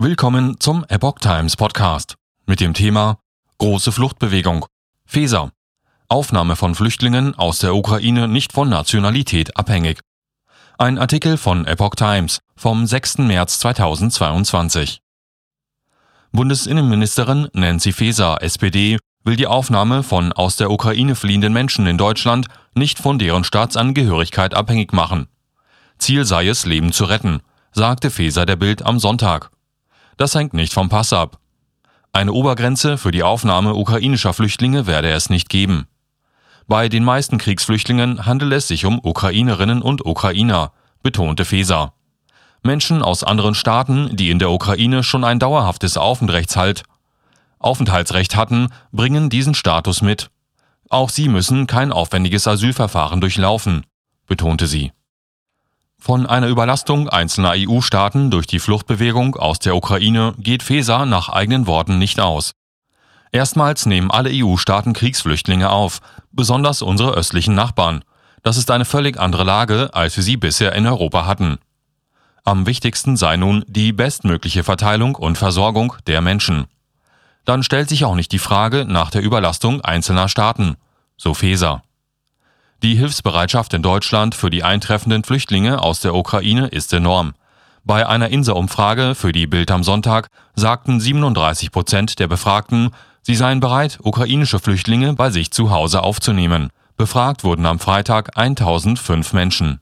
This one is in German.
Willkommen zum Epoch Times Podcast mit dem Thema Große Fluchtbewegung. Feser. Aufnahme von Flüchtlingen aus der Ukraine nicht von Nationalität abhängig. Ein Artikel von Epoch Times vom 6. März 2022. Bundesinnenministerin Nancy Faeser, SPD, will die Aufnahme von aus der Ukraine fliehenden Menschen in Deutschland nicht von deren Staatsangehörigkeit abhängig machen. Ziel sei es, Leben zu retten, sagte Faeser der Bild am Sonntag. Das hängt nicht vom Pass ab. Eine Obergrenze für die Aufnahme ukrainischer Flüchtlinge werde es nicht geben. Bei den meisten Kriegsflüchtlingen handelt es sich um Ukrainerinnen und Ukrainer, betonte Feser. Menschen aus anderen Staaten, die in der Ukraine schon ein dauerhaftes Aufenthaltshalt, Aufenthaltsrecht hatten, bringen diesen Status mit. Auch sie müssen kein aufwendiges Asylverfahren durchlaufen, betonte sie. Von einer Überlastung einzelner EU-Staaten durch die Fluchtbewegung aus der Ukraine geht Feser nach eigenen Worten nicht aus. Erstmals nehmen alle EU-Staaten Kriegsflüchtlinge auf, besonders unsere östlichen Nachbarn. Das ist eine völlig andere Lage, als wir sie bisher in Europa hatten. Am wichtigsten sei nun die bestmögliche Verteilung und Versorgung der Menschen. Dann stellt sich auch nicht die Frage nach der Überlastung einzelner Staaten, so Feser. Die Hilfsbereitschaft in Deutschland für die eintreffenden Flüchtlinge aus der Ukraine ist enorm. Bei einer Inser-Umfrage für die Bild am Sonntag sagten 37 Prozent der Befragten, sie seien bereit, ukrainische Flüchtlinge bei sich zu Hause aufzunehmen. Befragt wurden am Freitag 1005 Menschen.